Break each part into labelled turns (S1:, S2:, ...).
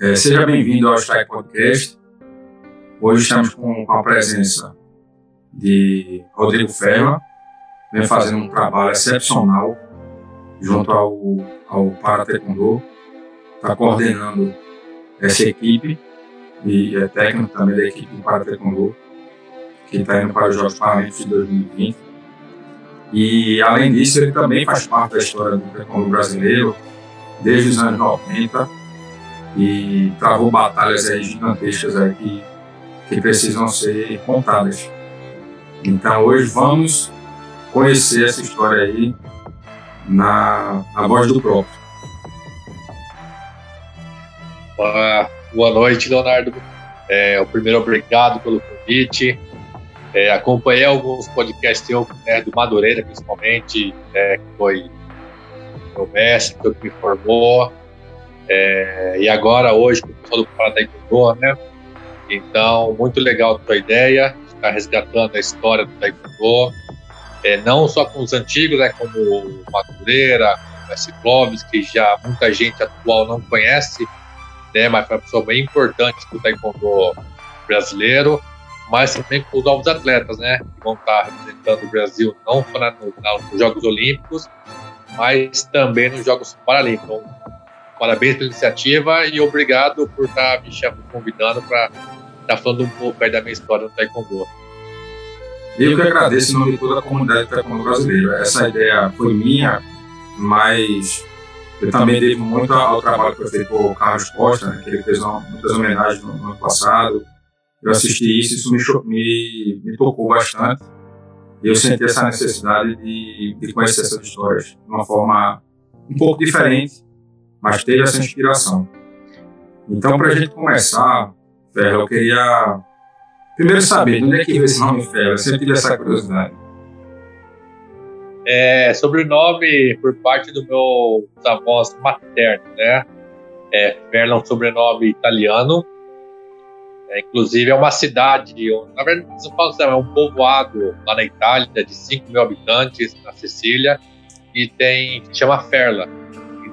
S1: É, seja bem-vindo ao Strike Podcast. Hoje estamos com, com a presença de Rodrigo Ferro, vem fazendo um trabalho excepcional junto ao, ao Para Taekwondo, está coordenando essa equipe e é técnico também da equipe do Para Taekwondo, que está indo para os Jogos Paralímpicos de 2020. E, além disso, ele também faz parte da história do Taekwondo brasileiro, desde os anos 90, e travou batalhas aí gigantescas aí que, que precisam ser contadas. Então, hoje vamos conhecer essa história aí na, na voz do próprio.
S2: Boa, boa noite, Leonardo. É, o primeiro, obrigado pelo convite. É, acompanhei alguns podcasts eu, né, do Madureira, principalmente, né, que foi meu mestre, que me formou. É, e agora, hoje, com o pessoal do Parataekwondo, né? Então, muito legal a tua ideia, estar resgatando a história do Taekwondo é, não só com os antigos, né, como o Madureira, o S. Clóvis, que já muita gente atual não conhece, né, mas foi uma pessoa bem importante do taekwondo brasileiro, mas também com os novos atletas, né, que vão estar representando o Brasil não só nos Jogos Olímpicos, mas também nos Jogos Paralímpicos. Então, parabéns pela iniciativa e obrigado por estar me chamando, convidando para estar falando um pouco aí da minha história no taekwondo.
S1: Eu que agradeço em nome de toda a comunidade taekwondo brasileira. Essa ideia foi minha, mas eu também devo muito ao trabalho que foi feito por Carlos Costa, né, que ele fez uma, muitas homenagens no, no, ano passado. Eu assisti isso, isso me, me, me tocou bastante. E eu senti essa necessidade de, de conhecer essas histórias de uma forma um pouco diferente, mas teve essa inspiração. Então, para a gente começar, Ferro, eu queria Primeiro saber, de onde é que veio esse nome Ferro? Eu sempre tive essa curiosidade.
S2: É, sobrenome por parte dos meus avós maternos, né? É, Ferla é um sobrenome italiano. É, inclusive é uma cidade, na verdade não falo assim, é um povoado lá na Itália de 5 mil habitantes, na Sicília, e tem chama Ferla.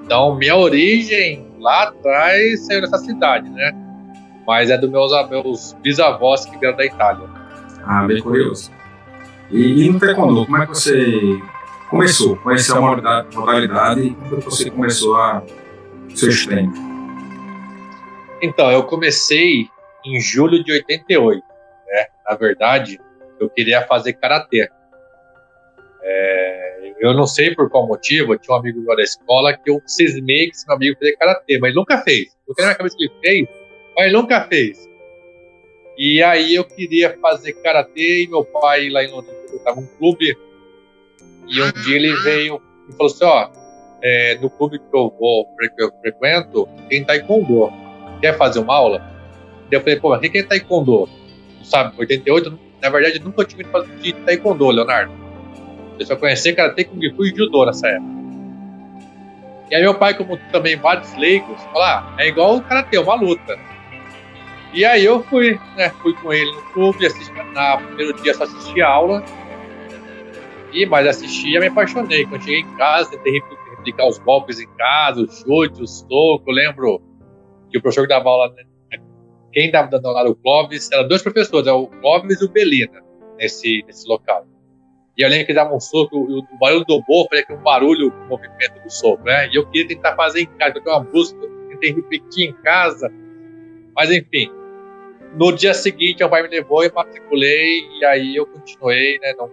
S2: Então minha origem lá atrás saiu dessa cidade, né? mas é dos meus, meus bisavós que vieram da Itália.
S1: Ah, bem curioso. E, e no taekwondo, como é que você começou? Conheceu a modalidade, modalidade e como você começou a seus treinos?
S2: Então, eu comecei em julho de 88. Né? Na verdade, eu queria fazer karatê. É, eu não sei por qual motivo, eu tinha um amigo da escola que eu cismei que esse meu amigo fazia karatê, mas nunca fez. Porque na minha cabeça que ele fez mas nunca fez. E aí eu queria fazer karatê e meu pai lá em Londres estava um clube e um dia ele veio e falou assim, ó, é, no clube que eu vou, que eu frequento, tem taekwondo. Quer fazer uma aula? Eu falei, pô, mas o que é taekwondo? Sabe, 88, na verdade, nunca tive fazer de taekwondo, Leonardo. Eu só conheci karatê, kung fu e judô nessa época. E aí meu pai, como também vários leigos, falou, ah, é igual o karatê, uma luta. E aí eu fui, né? Fui com ele no clube, assisti, na primeiro dia só assisti a aula. E mais assistia, me apaixonei. Quando cheguei em casa, tentei replicar os golpes em casa, os chutes, os tocos. lembro que o professor que dava aula, né, quem dava aula era o Clóvis, eram dois professores, o Clóvis e o Belina, nesse, nesse local. E eu lembro que dava um soco, o, o barulho do bolo, falei que um barulho, o movimento do soco, né? E eu queria tentar fazer em casa, porque uma música, eu tentei repetir em casa. Mas enfim, no dia seguinte, meu pai me levou e matriculei, e aí eu continuei, né? Não,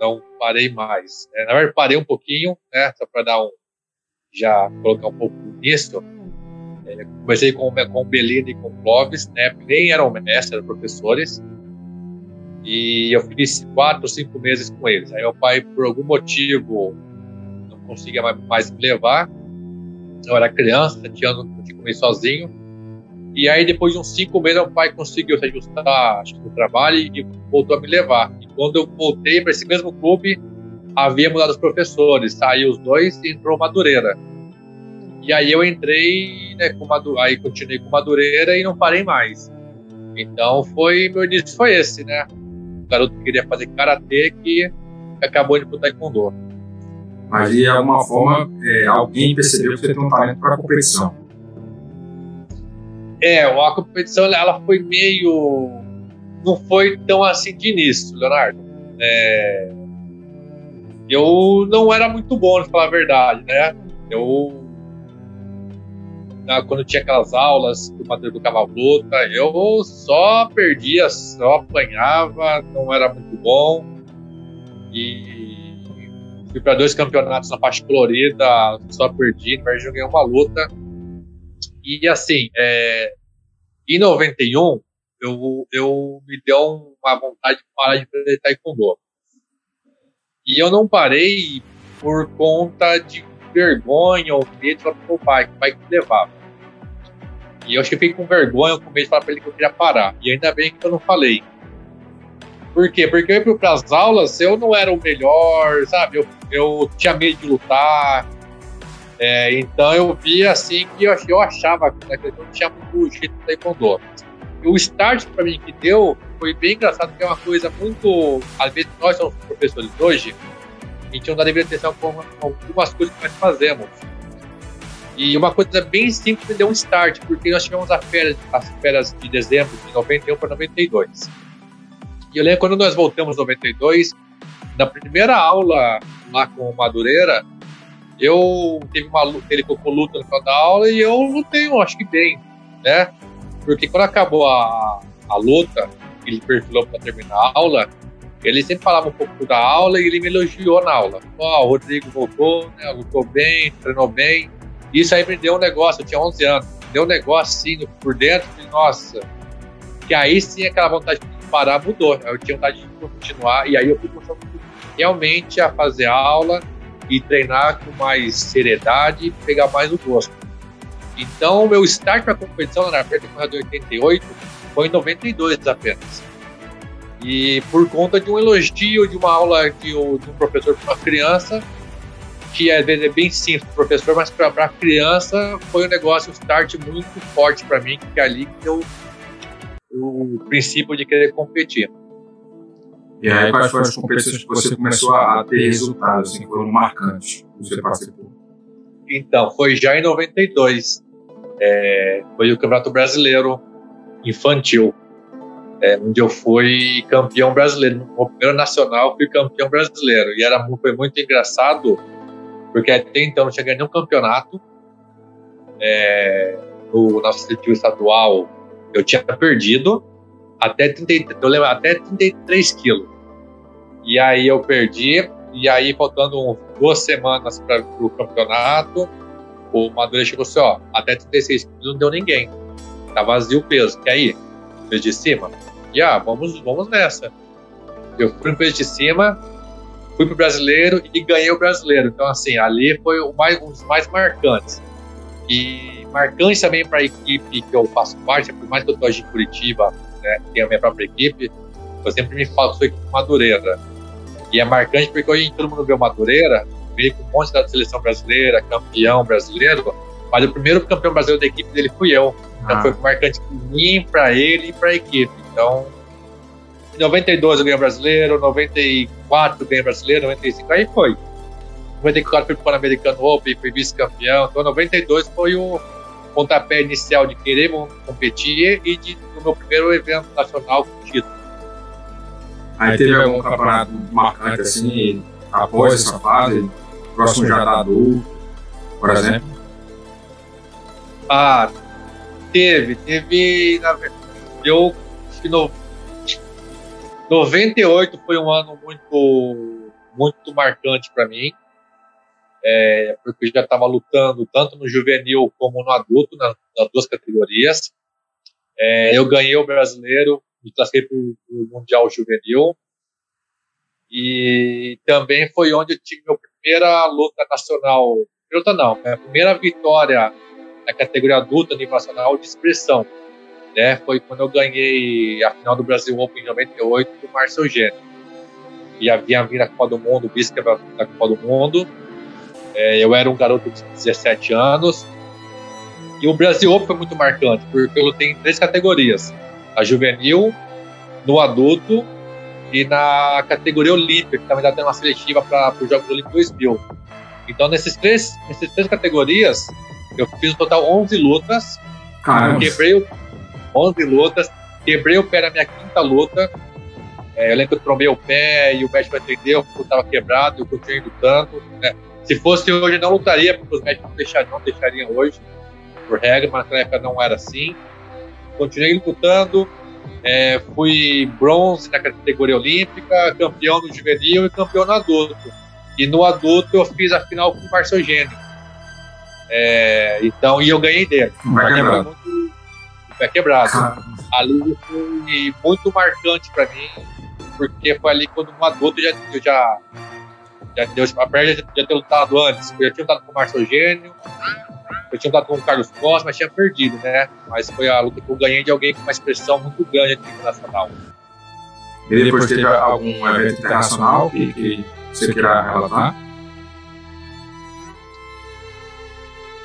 S2: não parei mais. É, na verdade, parei um pouquinho, né? Só para dar um. Já colocar um pouco nisso. É, comecei com, com o Belino e com o Clóvis, né? Nem eram mestres, eram professores. E eu fiz quatro, cinco meses com eles. Aí meu pai, por algum motivo, não conseguia mais me levar. Eu era criança, tinha anos, tinha comido sozinho e aí, depois de uns cinco meses, o pai conseguiu se ajustar acho, no trabalho e voltou a me levar. E quando eu voltei para esse mesmo clube, havia mudado os professores. Saiu os dois e entrou Madureira. E aí eu entrei, né, com Madu aí continuei com Madureira e não parei mais. Então foi, meu início foi esse, né? Garoto que queria fazer karatê que acabou de pro taekwondo.
S1: Mas de alguma forma, é, alguém percebeu que você tem um talento para competição.
S2: É, a competição ela foi meio. Não foi tão assim de início, Leonardo. É, eu não era muito bom, pra falar a verdade, né? Eu. Quando tinha aquelas aulas do Madeira do Cavalo Luta, eu só perdia, só apanhava, não era muito bom. E fui para dois campeonatos na faixa colorida, só perdi, mas joguei uma luta. E assim, é, em 91, eu, eu me deu uma vontade de parar de fazer taekwondo. E eu não parei por conta de vergonha ou medo do meu pai, que o pai que levava. E eu fiquei com vergonha, com medo de falar para ele que eu queria parar. E ainda bem que eu não falei. Por quê? Porque eu ia para as aulas, eu não era o melhor, sabe? Eu, eu tinha medo de lutar, é, então eu via assim que eu, eu achava que naquele não tinha muito jeito de taekwondo. E o start para mim que deu foi bem engraçado, que é uma coisa muito. Às vezes nós somos professores hoje, a gente não dá devida atenção com algumas coisas que nós fazemos. E uma coisa bem simples me deu um start, porque nós tivemos as férias, as férias de dezembro de 91 para 92. E eu lembro quando nós voltamos em 92, na primeira aula lá com o Madureira, eu teve uma luta, ele colocou luta no final da aula e eu lutei, eu acho que bem, né? Porque quando acabou a, a luta, ele perfilou para terminar a aula, ele sempre falava um pouco da aula e ele me elogiou na aula. Ó, oh, o Rodrigo voltou, né, lutou bem, treinou bem. Isso aí me deu um negócio, eu tinha 11 anos, deu um negócio assim por dentro de, nossa, que aí sim aquela vontade de parar mudou. Eu tinha vontade de continuar e aí eu fui realmente a fazer aula e treinar com mais seriedade e pegar mais o gosto. Então, meu start para a competição na Aperta de 88 foi em 92 apenas. E por conta de um elogio de uma aula de um professor para uma criança, que às vezes é bem simples para o professor, mas para a criança foi um negócio, um start muito forte para mim, que é ali que deu o princípio de querer competir.
S1: E aí, quais foram as competições que você começou a ter resultados, assim, que foram marcantes que você participou?
S2: Então, foi já em 92. É, foi o Campeonato Brasileiro Infantil, é, onde eu fui campeão brasileiro. No primeiro nacional, fui campeão brasileiro. E era, foi muito engraçado, porque até então não tinha ganho nenhum campeonato. É, no nosso seletivo estadual, eu tinha perdido até, 30, eu lembro, até 33 quilos. E aí eu perdi, e aí faltando duas semanas para o campeonato, o Madureira chegou assim, ó, até 36 quilos não deu ninguém. Tá vazio o peso. E aí? Peso de cima? E ah, vamos, vamos nessa. Eu fui no peso de cima, fui pro brasileiro e ganhei o brasileiro. Então, assim, ali foi o mais, um dos mais marcantes. E marcante também para a equipe que eu faço parte, por mais que eu estou em Curitiba, né, tenho a minha própria equipe, eu sempre me falo que sou equipe Madureira. E é marcante porque hoje todo mundo vê o Madureira, veio com um monte da seleção brasileira, campeão brasileiro, mas o primeiro campeão brasileiro da equipe dele fui eu. Então ah. foi marcante para mim, para ele e para a equipe. Então, em 92 eu ganhei o brasileiro, 94 eu ganhei o brasileiro, 95 aí foi. 94 fui para o Pan-Americano Open, fui vice-campeão. Então, 92 foi o pontapé inicial de querer competir e de, no meu primeiro evento nacional com título.
S1: Aí teve algum campeonato marcante assim, após essa fase, próximo já da adulto, por exemplo?
S2: Ah, teve, teve. Eu acho que no 98 foi um ano muito, muito marcante para mim, é, porque eu já estava lutando tanto no juvenil como no adulto, nas, nas duas categorias. É, eu ganhei o brasileiro, me classifiquei para o Mundial Juvenil. E também foi onde eu tive minha primeira luta nacional. Luta não, minha primeira vitória na categoria adulta nível nacional de expressão. Né? Foi quando eu ganhei a final do Brasil Open em 98 com o Márcio Eugênio. E havia vindo a Copa do Mundo, vice da Copa do Mundo. É, eu era um garoto de 17 anos. E o Brasil Open foi muito marcante, porque eu em três categorias a juvenil, no adulto e na categoria olímpica, que também está tendo uma seletiva para os Jogos Olímpicos 2000. Então, nesses três, nessas três categorias, eu fiz no total 11 lutas Caramba. Quebrei o 11 lutas, quebrei o pé na minha quinta luta. É, eu lembro que eu trombei o pé e o médico atendeu porque eu estava quebrado, eu continuei lutando. Né? Se fosse hoje, não lutaria, porque os médicos não deixariam, não deixariam hoje, por regra, mas naquela época não era assim. Continuei lutando, é, fui bronze na categoria olímpica, campeão no juvenil e campeão no adulto. E no adulto eu fiz a final com o Marcogênio. É, então, e eu ganhei dele.
S1: Quebrado.
S2: Muito, pé quebrado. Ali foi muito marcante para mim, porque foi ali quando no adulto já, eu já, já deu, a perna já, já ter lutado antes. Eu já tinha lutado com o Marcogênio, eu tinha lutado com o Carlos Costa, mas tinha perdido, né? Mas foi a luta que eu ganhei de alguém com uma expressão muito grande aqui no Nacional.
S1: E depois teve algum evento internacional que, que você queira relatar?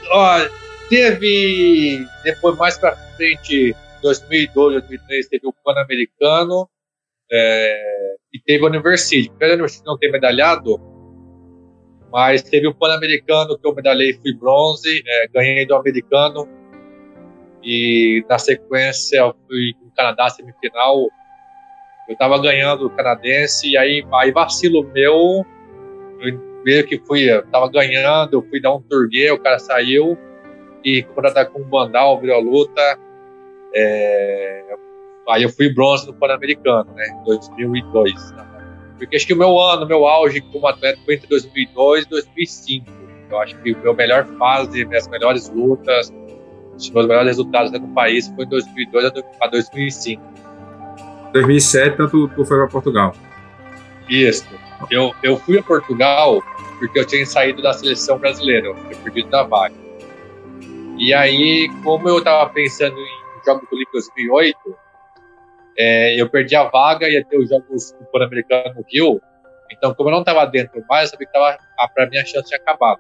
S2: Ó, teve depois mais para frente, 2002, 2003, teve o Pan-Americano é, e teve o University. Apesar do University não ter medalhado, mas teve o Pan-Americano que eu medalhei, fui bronze, é, ganhei do americano e na sequência eu fui no Canadá semifinal. Eu estava ganhando o canadense e aí, aí vacilo meu, eu meio que fui, eu tava ganhando, eu fui dar um turguê, o cara saiu e quando tá com o Bandal, virou a luta. É, aí eu fui bronze no Pan-Americano, né, em 2002. Né? Porque acho que o meu ano, meu auge como atleta foi entre 2002 e 2005. Eu acho que o meu melhor fase, minhas melhores lutas, os meus melhores resultados no país foi em 2002 a 2005.
S1: 2007, tanto tu foi para Portugal.
S2: Isso. Eu, eu fui a Portugal porque eu tinha saído da seleção brasileira, eu tinha perdido da vaga. E aí, como eu estava pensando em Jogos Olímpicos 2008, é, eu perdi a vaga, ia ter os Jogos Pan-Americanos no Rio. Então, como eu não estava dentro mais, eu sabia que tava, para mim a chance tinha acabado.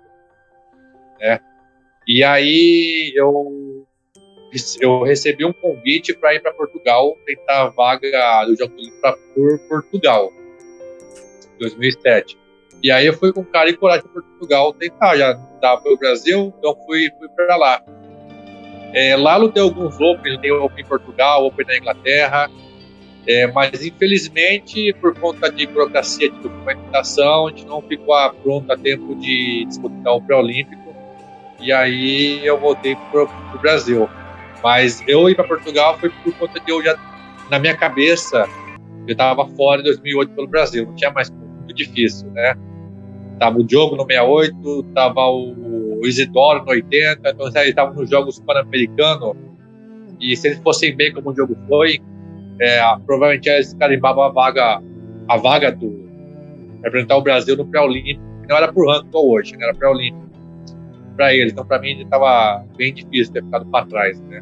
S2: Né? E aí eu, eu recebi um convite para ir para Portugal, tentar a vaga do Jogos Olímpicos por Portugal, 2007. E aí eu fui com cara e coragem para Portugal tentar, já dava para o Brasil, então fui, fui para lá. É, lá lutei alguns Open, tem Open em Portugal, Open na Inglaterra, é, mas infelizmente, por conta de burocracia de documentação, a gente não ficou pronto a tempo de disputar o pré-olímpico. E aí eu voltei para o Brasil. Mas eu ir para Portugal foi por conta de eu já, na minha cabeça, eu estava fora em 2008 pelo Brasil, não tinha mais muito difícil, né? Tava o Diogo no 68, tava o Isidoro no 80, então eles estavam nos Jogos Pan-Americanos. E se eles fossem bem como o jogo foi, é, provavelmente eles carimbavam a vaga, a vaga do representar o Brasil no pré-olímpico, não era por ranking hoje, né? era pré-olímpico para eles. Então, para mim, estava bem difícil ter ficado para trás, né?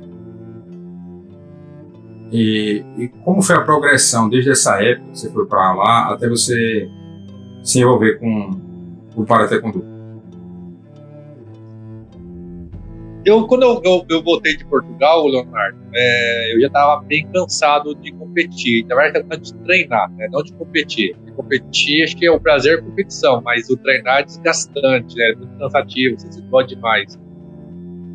S1: E, e, como foi a progressão desde essa época que você foi para lá até você se envolver com o Para Taekwondo?
S2: Eu, quando eu, eu, eu, voltei de Portugal, Leonardo, é, eu já estava bem cansado de competir. Na verdade, de treinar, né? não de competir. De competir, acho que é o prazer competição, mas o treinar é desgastante, né? é muito cansativo, você se pode demais.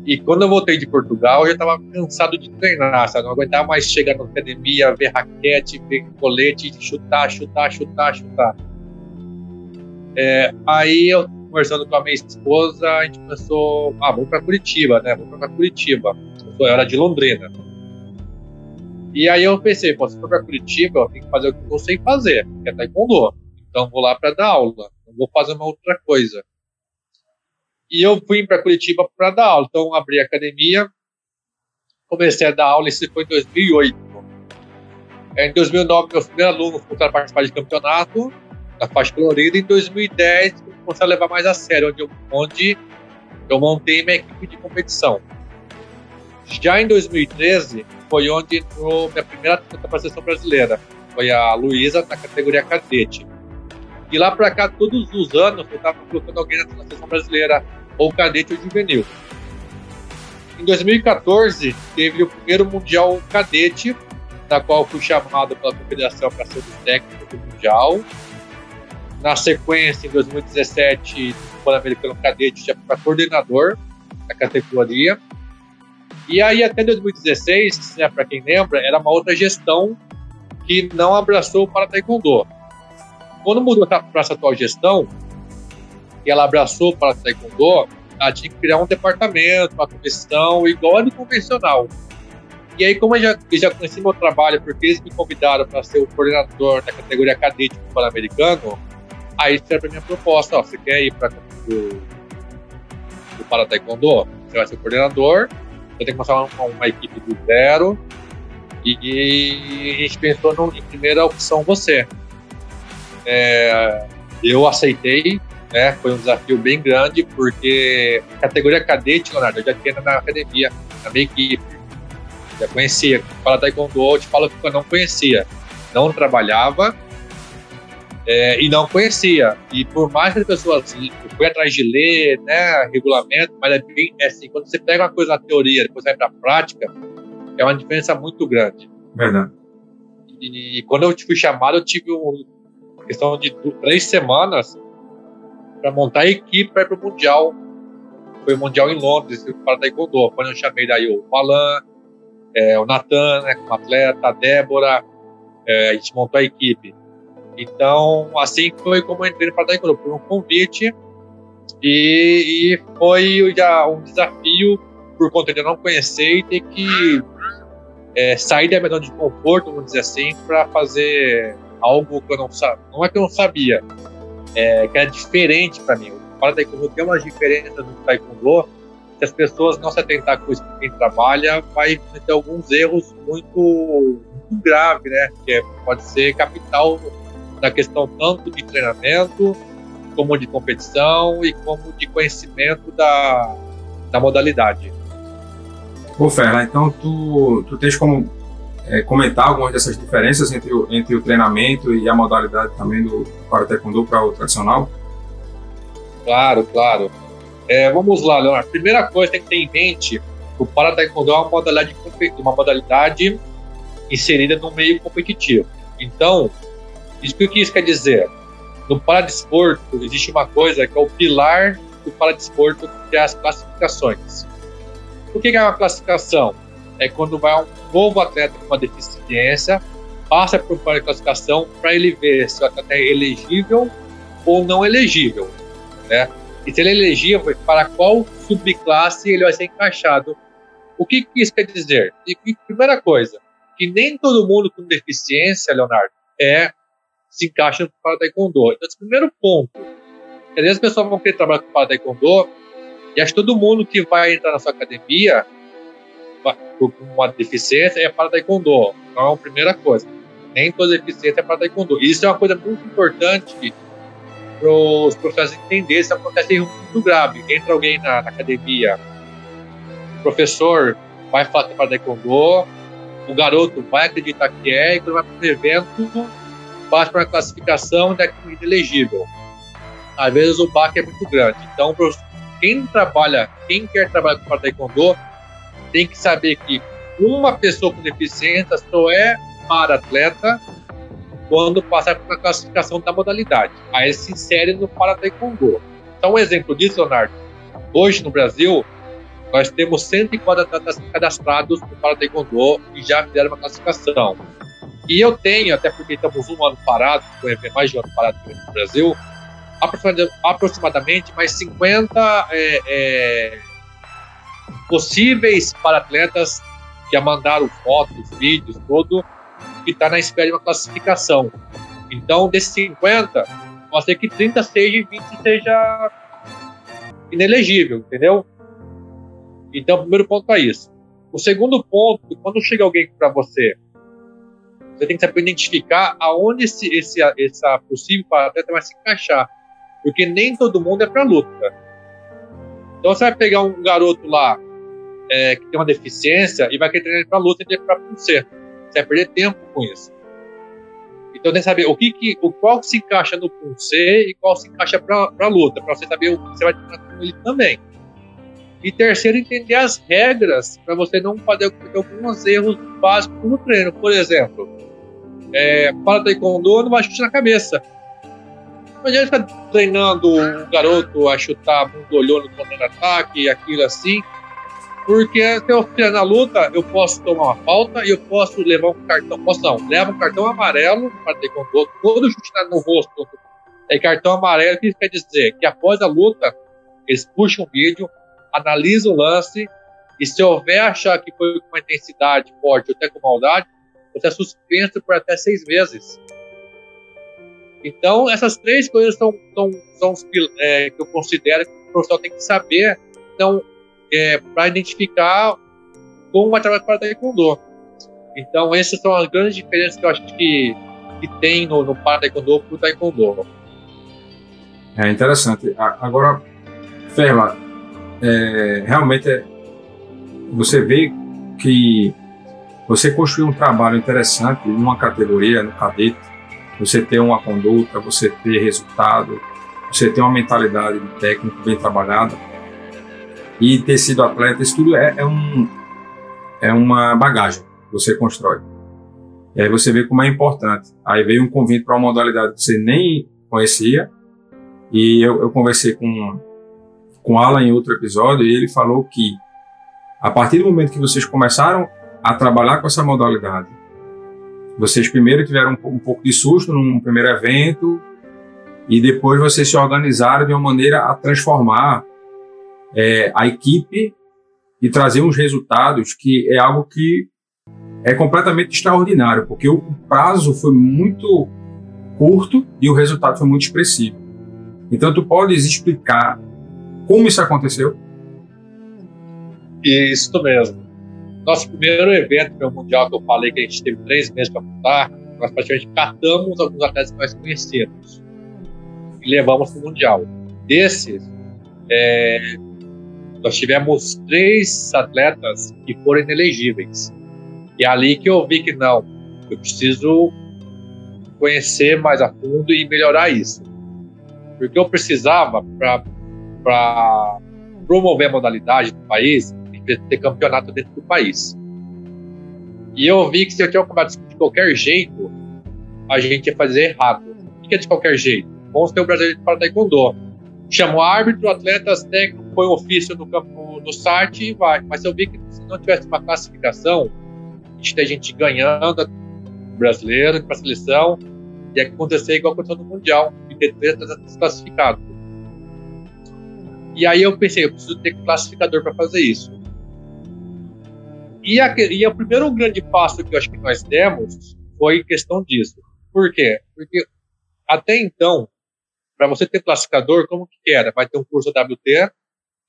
S2: E quando eu voltei de Portugal, eu já estava cansado de treinar, sabe? Não aguentava mais chegar na academia, ver raquete, ver colete, chutar, chutar, chutar, chutar. É, aí eu conversando com a minha esposa, a gente pensou, ah, vamos para Curitiba, né? Vamos para Curitiba. Eu era de Londrina. E aí eu pensei, pô, se for para Curitiba, eu tenho que fazer o que eu sei fazer, que é taekwondo. Então vou lá para dar aula, não vou fazer uma outra coisa. E eu fui para Curitiba para dar aula. Então abri a academia, comecei a dar aula, isso foi em 2008. Em 2009, meus primeiros alunos começaram a participar de campeonato, da faixa colorida. Em 2010, comecei a levar mais a sério, onde eu, onde eu montei minha equipe de competição. Já em 2013, foi onde entrou minha primeira atleta para a seleção brasileira. Foi a Luísa, na categoria cadete. E lá para cá, todos os anos, eu estava colocando alguém na seleção brasileira, ou cadete ou juvenil. Em 2014, teve o primeiro Mundial Cadete, na qual fui chamado pela confederação para ser o técnico do Mundial. Na sequência, em 2017, o Pan-Americano Cadete já para coordenador da categoria. E aí, até 2016, né, para quem lembra, era uma outra gestão que não abraçou para Taekwondo. Quando mudou para essa atual gestão, e ela abraçou para Taekwondo, ela tinha que criar um departamento, uma comissão, igual a do convencional. E aí, como eu já, eu já conheci meu trabalho, porque eles me convidaram para ser o coordenador da categoria cadete do Pan-Americano, aí serve a minha proposta. Ó, você quer ir para o para Taekwondo? Você vai ser coordenador, você tem que começar uma, uma equipe do zero, e, e, a gente pensou no, em primeira opção você. É, eu aceitei, né? Foi um desafio bem grande, porque categoria cadete, Leonardo, eu já tinha na academia, na minha equipe. Já conhecia. Para Taekwondo, eu te falo que eu não conhecia. Não trabalhava é, e não conhecia. E por mais que as pessoas foi atrás de ler, né, regulamento, mas é bem é assim, quando você pega uma coisa na teoria, depois vai para a prática, é uma diferença muito grande.
S1: Verdade.
S2: E, e quando eu fui chamado, eu tive uma questão de três semanas para montar a equipe para ir para o Mundial. Foi o Mundial em Londres, para Taekwondo. Quando eu chamei daí o Alan, é, o Natan, né, como atleta, a Débora, é, a gente montou a equipe. Então, assim foi como eu entrei para Taekwondo, foi um convite e, e, foi já um desafio por conta de eu não conhecer e ter que é, sair da minha zona de conforto, vamos dizer assim, para fazer algo que eu não sabia. Não é que eu não sabia, é, que era diferente para mim. Para taekwondo tem umas diferenças do taekwondo se as pessoas não se atentar com isso quem trabalha, vai cometer alguns erros muito, muito graves, né? Que é, pode ser capital na questão tanto de treinamento, como de competição e como de conhecimento da, da modalidade.
S1: Ô Ferla, então tu, tu tens como é, comentar algumas dessas diferenças entre o, entre o treinamento e a modalidade também do para taekwondo para o tradicional?
S2: Claro, claro. É, vamos lá, Leonardo. Primeira coisa tem que ter em mente que o para taekwondo é uma modalidade, uma modalidade inserida no meio competitivo. Então, isso que isso quer dizer? No paradesporto existe uma coisa que é o pilar do paradesporto, que é as classificações. O que é uma classificação? É quando vai um novo atleta com uma deficiência, passa por uma classificação para ele ver se o atleta é elegível ou não elegível, né? E se ele é elegível, para qual subclasse ele vai ser encaixado. O que, que isso quer dizer? E, primeira coisa, que nem todo mundo com deficiência, Leonardo, é se encaixa para taekwondo. Então, esse primeiro ponto. Às vezes as pessoas vão querer trabalhar com para taekwondo e acho que todo mundo que vai entrar na sua academia com uma deficiência é para taekwondo. Então, é a primeira coisa. Nem toda deficiência é para taekwondo. Isso é uma coisa muito importante para os professores entenderem se acontece muito grave. Entra alguém na, na academia, o professor vai falar que é para taekwondo, o garoto vai acreditar que é, e quando vai para o evento, passa para a classificação da comida elegível. Às vezes o baque é muito grande. Então, quem trabalha, quem quer trabalhar com taekwondo, tem que saber que uma pessoa com deficiência só é para atleta quando passar pela classificação da modalidade. Aí se insere no para taekwondo. Então, um exemplo disso, Leonardo, hoje no Brasil, nós temos 104 atletas cadastrados no para taekwondo e já fizeram uma classificação. E eu tenho, até porque estamos um ano parado, mais de um ano parado no Brasil, aproximadamente mais 50 é, é, possíveis para atletas que já mandaram fotos, vídeos, todo, que está na espera de uma classificação. Então, desses 50, pode ser que 30 seja e 20 seja inelegível, entendeu? Então, o primeiro ponto é isso. O segundo ponto, quando chega alguém para você você tem que saber identificar aonde esse, esse, essa possível atleta vai se encaixar. Porque nem todo mundo é para luta. Então você vai pegar um garoto lá é, que tem uma deficiência e vai querer treinar para luta e para você. Você vai perder tempo com isso. Então tem que saber o que, que o qual se encaixa no C e qual se encaixa para luta, para você saber o que você vai treinar com ele também. E terceiro, entender as regras para você não fazer alguns erros básicos no treino. Por exemplo, é, para taekwondo não vai chute na cabeça. Não ficar treinando um garoto a chutar mundo olhando contra-ataque, aquilo assim, Porque se eu fizer na luta, eu posso tomar uma falta e eu posso levar um cartão. Posso não, leva um cartão amarelo para controle. Todo chute no rosto é cartão amarelo. O que isso quer dizer? Que após a luta, eles puxam o vídeo, analisam o lance e se houver achar que foi com uma intensidade forte ou até com maldade, você é suspenso por até seis meses. Então, essas três coisas são, são, são é, que eu considero que o profissional tem que saber então, é, para identificar como vai trabalhar para Taekwondo. Então, essas são as grandes diferenças que eu acho que, que tem no, no para Taekwondo para o Taekwondo.
S1: É interessante. Agora, Ferla, é, realmente é, você vê que você construiu um trabalho interessante numa categoria, no cadete, você ter uma conduta, você ter resultado, você ter uma mentalidade de técnico bem trabalhada e ter sido atleta, isso tudo é, é, um, é uma bagagem que você constrói. E aí você vê como é importante. Aí veio um convite para uma modalidade que você nem conhecia e eu, eu conversei com com Alan em outro episódio e ele falou que a partir do momento que vocês começaram a trabalhar com essa modalidade, vocês primeiro tiveram um, um pouco de susto num primeiro evento e depois vocês se organizaram de uma maneira a transformar é, a equipe e trazer uns resultados que é algo que é completamente extraordinário, porque o prazo foi muito curto e o resultado foi muito expressivo. Então, tu podes explicar como isso aconteceu?
S2: Isso mesmo. Nosso primeiro evento, que é o Mundial, que eu falei que a gente teve três meses para montar, nós praticamente catamos alguns atletas que nós conhecemos e levamos para o Mundial. Desses, é, nós tivemos três atletas que foram inelegíveis. E é ali que eu vi que não, eu preciso conhecer mais a fundo e melhorar isso. Porque eu precisava, para promover a modalidade no país, ter campeonato dentro do país. E eu vi que se eu tinha combate de qualquer jeito, a gente ia fazer errado. O que é de qualquer jeito? Vamos ter o brasileiro para taekwondo chama o árbitro, atletas técnicos, põe o ofício no campo no site e vai. Mas eu vi que se não tivesse uma classificação, a gente tem gente ganhando brasileiro para a seleção, ia acontecer igual aconteceu no Mundial, e ter três classificados. E aí eu pensei, eu preciso ter classificador para fazer isso. E, a, e o primeiro grande passo que eu acho que nós demos foi questão disso. Por quê? Porque até então, para você ter classificador, como que era? Vai ter um curso WT,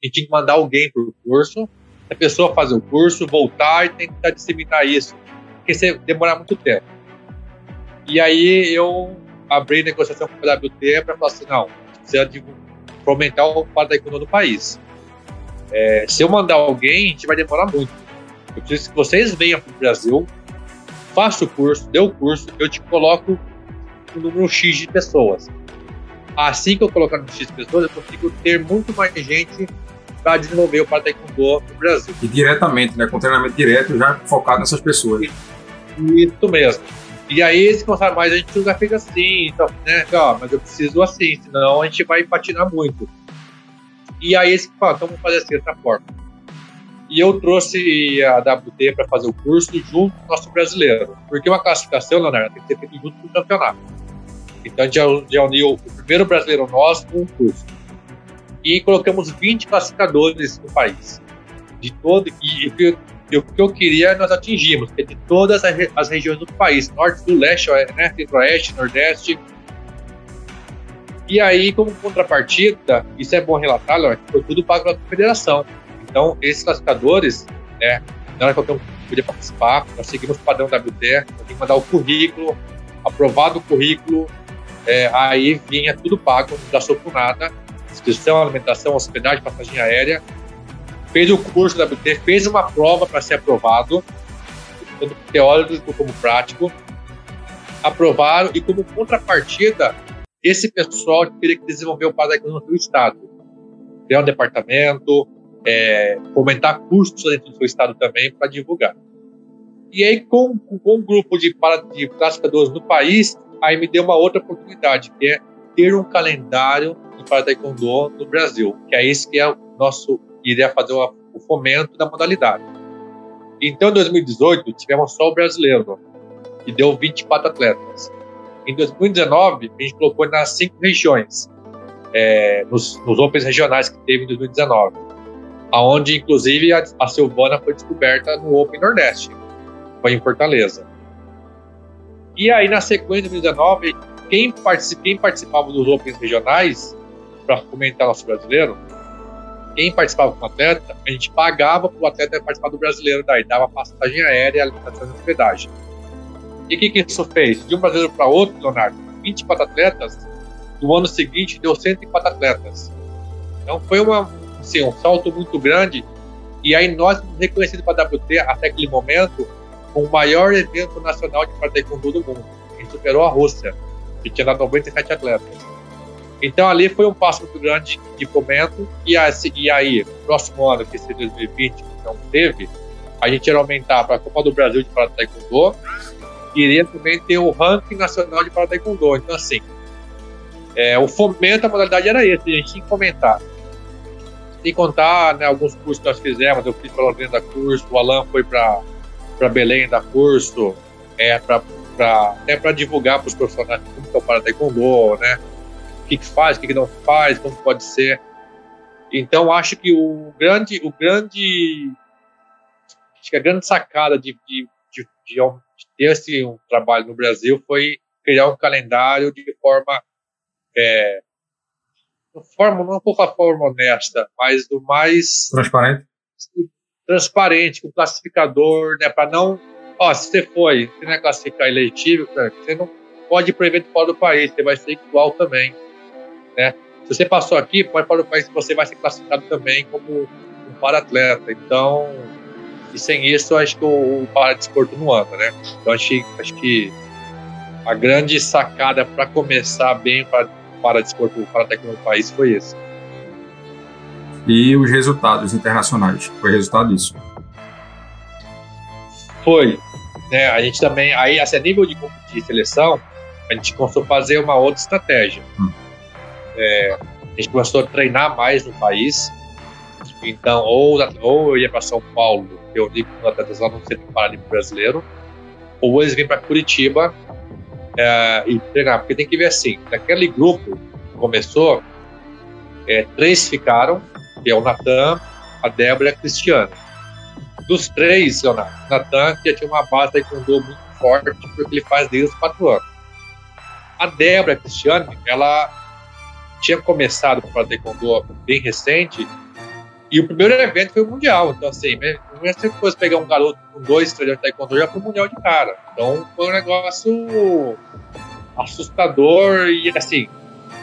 S2: e tinha que mandar alguém para o curso, a pessoa fazer o curso, voltar e tentar disseminar isso, porque você demorar muito tempo. E aí eu abri negociação com a WT para falar assim, não, precisa de aumentar o economia do país. É, se eu mandar alguém, a gente vai demorar muito. Eu preciso que vocês venham para o Brasil, faça o curso, dê o curso, eu te coloco um número X de pessoas assim que eu colocar no X pessoas, eu consigo ter muito mais gente para desenvolver o para Taekwondo no Brasil.
S1: E diretamente, né? Com treinamento direto, já focado nessas pessoas.
S2: Isso mesmo. E aí, se começar mais, a gente já fez assim, então, né? Ó, mas eu preciso assim, senão a gente vai patinar muito. E aí, eles falaram, então vamos fazer assim, dessa forma. E eu trouxe a WT para fazer o curso junto com o nosso brasileiro. Porque uma classificação, Leonardo, tem que ser feita junto com o campeonato. Então a gente já uniu o primeiro brasileiro nosso com o curso. E colocamos 20 classificadores no país. De todo, e, o que eu queria nós atingimos, que é de todas as, as regiões do país, norte, sul, leste, né, centro-oeste, nordeste. E aí, como contrapartida, isso é bom relatar, Lord, foi tudo pago pela federação. Então, esses classificadores, né, na hora que eu podia participar, nós seguimos o padrão WT, eu tenho que mandar o currículo, aprovado o currículo, é, aí vinha tudo pago, não gastou por nada, inscrição, alimentação, hospedagem, passagem aérea, fez o curso da WT, fez uma prova para ser aprovado, tanto teórico como prático, aprovaram e como contrapartida, esse pessoal teria que desenvolver o padrão seu estado, criar um departamento, é, fomentar cursos dentro do seu estado também para divulgar. E aí, com, com um grupo de, de classificadores no país, aí me deu uma outra oportunidade, que é ter um calendário de para no Brasil, que é isso que é o nosso iria fazer uma, o fomento da modalidade. Então, em 2018, tivemos só o brasileiro, que deu 24 atletas. Em 2019, a gente colocou nas cinco regiões, é, nos, nos Opens regionais que teve em 2019, aonde inclusive a, a Silvana foi descoberta no Open Nordeste, foi em Fortaleza. E aí, na sequência de 2019, quem, quem participava dos Opens regionais, para comentar nosso brasileiro, quem participava com atleta, a gente pagava para o atleta participar do brasileiro daí, dava passagem aérea, alimentação e hospedagem. E o que, que isso fez? De um brasileiro para outro, Leonardo, 24 atletas, no ano seguinte deu 104 atletas. Então foi uma, assim, um salto muito grande. E aí nós reconhecidos para a WT até aquele momento o maior evento nacional de taekwondo do mundo. Gente superou a Rússia, que tinha dado 97 atletas. Então ali foi um passo muito grande de fomento e, e aí, próximo ano, que seria 2020, que não teve, a gente ia aumentar para a Copa do Brasil de Para Taekwondo e iria também ter o ranking nacional de Para Taekwondo. Então assim, é, o fomento da modalidade era esse, a gente tinha que fomentar. Sem contar né, alguns cursos que nós fizemos, eu fiz para Londrina da curso, o Alan foi para Belém da curso, é, pra, pra, até para divulgar para os profissionais como que é o Para Taekwondo, né? que, que faz, o que, que não faz, como pode ser. Então acho que o grande, o grande, acho que a grande sacada de, de, de, de ter esse um trabalho no Brasil foi criar um calendário de forma, é, forma não vou falar forma honesta, mas do mais
S1: transparente,
S2: transparente, com classificador, né, para não, ó, se você foi, você não é classificar eletivo, você não pode ir para evento fora do país, você vai ser igual também. Né? Se você passou aqui, pode para o país você vai ser classificado também como um para-atleta. Então, e sem isso, acho que o, o para-desporto não anda, né? Então, acho, acho que a grande sacada para começar bem para para-desporto, para-técnico no país foi esse.
S1: E os resultados internacionais, foi resultado disso?
S2: Foi. Né, a gente também, aí, assim, a nível de, de seleção, a gente começou a fazer uma outra estratégia. Hum é, a gente começou a treinar mais no país. Então, ou, ou eu ia para São Paulo, eu digo que atletas lá no Centro Paralímpico Brasileiro, ou eles vêm para Curitiba é, e treinar. Porque tem que ver assim: naquele grupo que começou, é, três ficaram, que é o Natan, a Débora e a Cristiane. Dos três, o Natan já tinha uma base de taekwondo muito forte, porque ele faz desde os quatro anos. A Débora a Cristiane, ela tinha começado com o Taekwondo bem recente, e o primeiro evento foi o Mundial. Então, assim, não é sempre fosse pegar um garoto com dois, três de Taekwondo já foi o Mundial de cara. Então, foi um negócio assustador e, assim,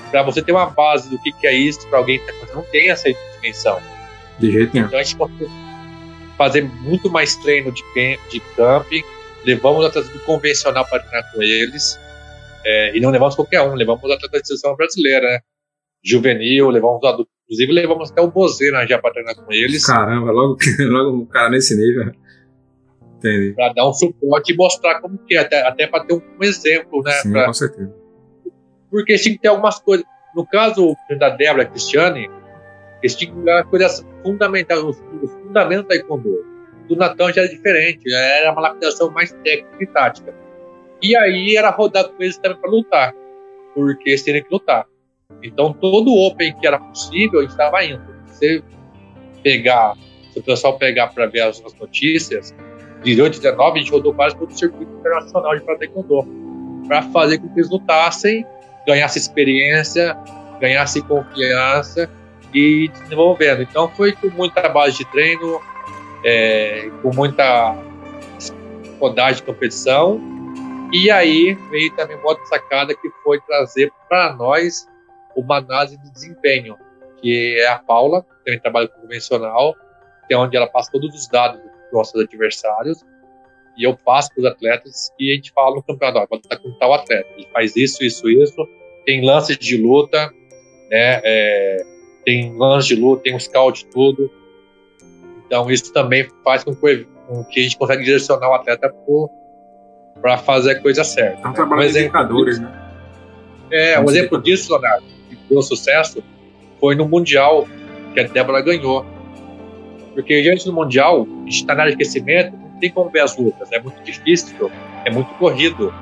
S2: para você ter uma base do que, que é isso, para alguém que tá não tem essa dimensão.
S1: De jeito nenhum.
S2: Então, a gente pode fazer muito mais treino de, de camping, levamos atletas do convencional para treinar com eles, é, e não levamos qualquer um, levamos atletas da seleção brasileira, né? juvenil, levamos adultos. Inclusive, levamos até o Bozeira já para treinar com eles.
S1: Caramba, logo, logo um cara nesse nível.
S2: Entendi. Para dar um suporte e mostrar como que é, até, até para ter um, um, exemplo, né?
S1: Sim,
S2: pra...
S1: com certeza.
S2: Porque tinha que ter algumas coisas. No caso da Débora Cristiane, eles tinham que ter coisas fundamentais, os, os fundamentos da Taekwondo. Do Natan já era diferente, era uma lapidação mais técnica e tática. E aí era rodar com eles também para lutar, porque eles teriam que lutar. Então, todo Open que era possível, a gente estava indo. Se pegar, se o pessoal pegar para ver as, as notícias, de 18 e 19, a gente rodou quase todo o circuito internacional de Taekwondo para fazer com que eles lutassem, ganhassem experiência, ganhassem confiança e desenvolvendo. Então, foi com muita base de treino, é, com muita rodagem de competição. E aí veio também uma outra sacada que foi trazer para nós uma análise de desempenho, que é a Paula, que também trabalha com convencional, que é onde ela passa todos os dados dos nossos adversários, e eu passo para os atletas e a gente fala no campeonato, pode estar com tal atleta, ele faz isso, isso, isso, tem lances de luta, né, é, tem lance de luta, tem um scout tudo, então isso também faz com que, com que a gente consiga direcionar o atleta para fazer a coisa certa.
S1: É um trabalho um de indicadores, né?
S2: É, um exemplo disso, Leonardo, deu sucesso foi no Mundial que a Débora ganhou. Porque diante do Mundial, a gente está na área de aquecimento, não tem como ver as lutas, é muito difícil, é muito corrido.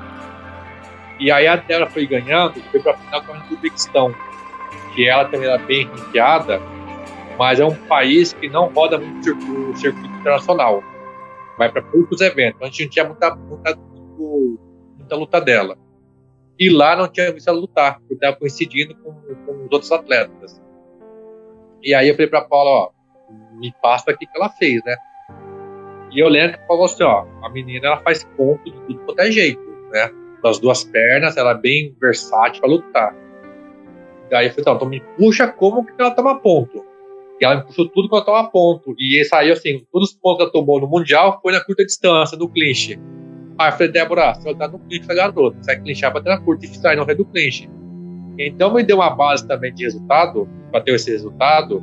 S2: E aí a dela foi ganhando, foi para a final com a Uzbequistão, que ela também era bem ranqueada, mas é um país que não roda muito o circuito internacional. Vai para poucos eventos. Então a gente não tinha muita, muita, muita luta dela. E lá não tinha visto ela lutar, porque estava coincidindo com, com, os outros atletas. E aí eu falei para Paula, ó, me passa aqui que ela fez, né? E eu lembro que falou assim, ó, a menina ela faz ponto de tudo quanto é jeito, né? Das duas pernas, ela é bem versátil para lutar. Daí eu falei, então, então me puxa como que ela toma ponto. E ela me puxou tudo quando ela toma ponto. E saiu assim, todos os pontos que ela tomou no Mundial foi na curta distância, no clinch. Aí eu falei, Débora, você vai dar no clinch da garota. Você vai clinchar pra ter na curta e sair no do clinch. Então me deu uma base também de resultado, para ter esse resultado,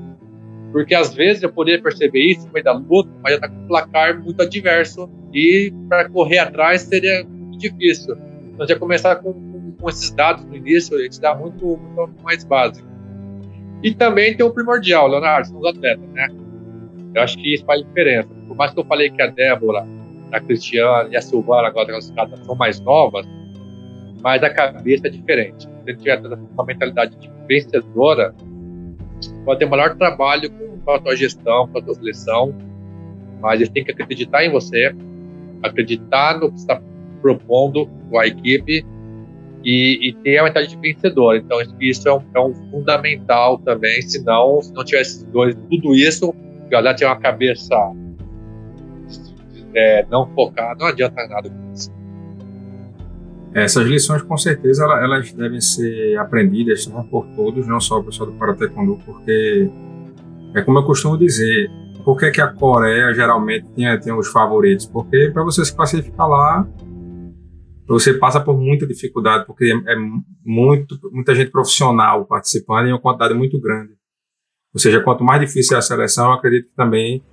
S2: porque às vezes eu poderia perceber isso no meio da luta, mas já tá com um placar muito adverso e para correr atrás seria muito difícil. Então já começar com, com, com, esses dados no início, a gente dá muito, muito mais básico. E também tem o primordial, Leonardo, são os atletas, né? Eu acho que isso faz diferença. Por mais que eu falei que a Débora a Cristiane e a Silvana, agora as caras são mais novas, mas a cabeça é diferente. Se ele tiver uma mentalidade de vencedora, pode ter o trabalho com a tua gestão, com a tua seleção, mas eles têm que acreditar em você, acreditar no que está propondo com a equipe e, e, ter a mentalidade de vencedor. Então, isso é um, é um fundamental também, senão, se não tivesse tudo isso, galera tinha uma cabeça é, não focar, não adianta nada com isso.
S1: Essas lições, com certeza, elas devem ser aprendidas né, por todos, não só o pessoal do Karate Kondo, porque é como eu costumo dizer, por que, que a Coreia geralmente tem, tem os favoritos? Porque para você se classificar lá, você passa por muita dificuldade, porque é, é muito, muita gente profissional participando em uma quantidade muito grande. Ou seja, quanto mais difícil é a seleção, eu acredito que também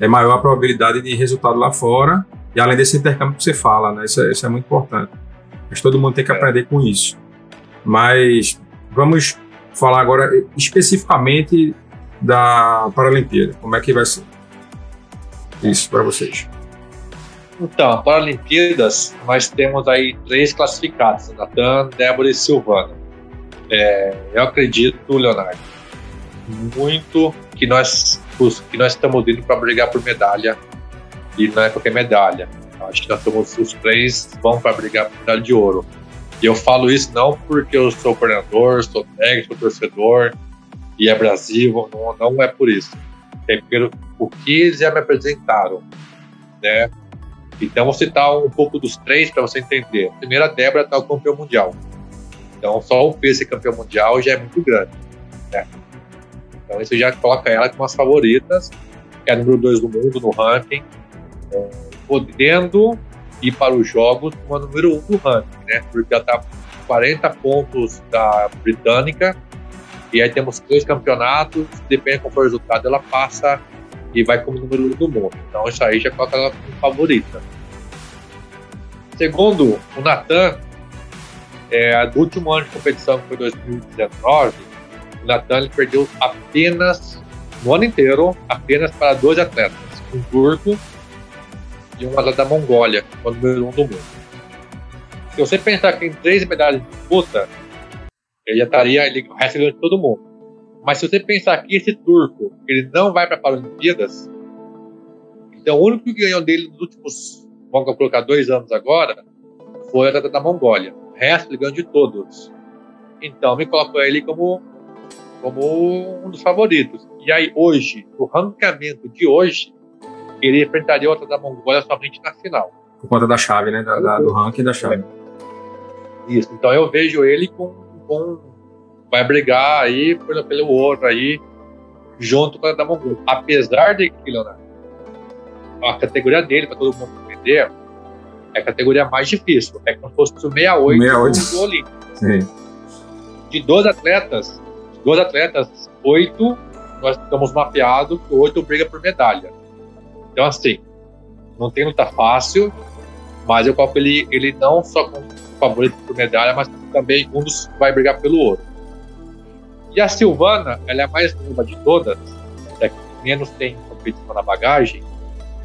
S1: é maior a probabilidade de resultado lá fora. E além desse intercâmbio que você fala, né? Isso é, isso é muito importante. Mas todo mundo tem que aprender com isso. Mas vamos falar agora especificamente da Paralimpíada. Como é que vai ser? Isso para vocês.
S2: Então, Paralimpíadas, nós temos aí três classificados: Natan, Débora e Silvana. É, eu acredito, Leonardo, muito que nós que nós estamos indo para brigar por medalha e não é qualquer medalha. Acho que nós estamos os três vão para brigar por medalha de ouro. E eu falo isso não porque eu sou coordenador, sou técnico, sou torcedor e é Brasil, não, não é por isso. É pelo o que eles já me apresentaram, né? Então vou citar um pouco dos três para você entender. Primeiro a Débora está o campeão mundial. Então só o peso ser campeão mundial já é muito grande, né? Então isso já coloca ela como as favoritas, é a número 2 do mundo no ranking, é, podendo ir para os jogos como a número 1 um do ranking, né? Porque ela está 40 pontos da britânica, e aí temos três campeonatos, depende como for o resultado, ela passa e vai como número 1 um do mundo. Então isso aí já coloca ela como favorita. Segundo, o Natan, é, do último ano de competição, que foi 2019, o Natan perdeu apenas, no ano inteiro, apenas para dois atletas, um turco e um atleta da Mongólia, o número um do mundo. Se você pensar que em três medalhas de disputa, ele já estaria, ele recebendo de todo mundo. Mas se você pensar que esse turco, ele não vai para as Paralimpíadas, então o único que ganhou dele nos últimos, vamos colocar dois anos agora, foi o atleta da Mongólia. O resto ele ganhou de todos. Então me coloco ele como como um dos favoritos. E aí, hoje, no ranqueamento de hoje, ele enfrentaria outra da Mongólia somente na final.
S1: Por conta da chave, né? Da, da, do ranking da chave.
S2: Isso. Então eu vejo ele com. com vai brigar aí pelo, pelo ouro aí, junto com a da Mongólia. Apesar de que, Leonardo, a categoria dele, para todo mundo entender, é a categoria mais difícil. É como se fosse o 68, 68. do Olímpico. Sim. De 12 atletas, dois atletas, oito, nós estamos mapeados que oito briga por medalha. Então, assim, não tem luta fácil, mas eu coloco ele, ele não só como favorito por medalha, mas também um dos que vai brigar pelo ouro. E a Silvana, ela é a mais nova de todas, é menos tem competição na bagagem,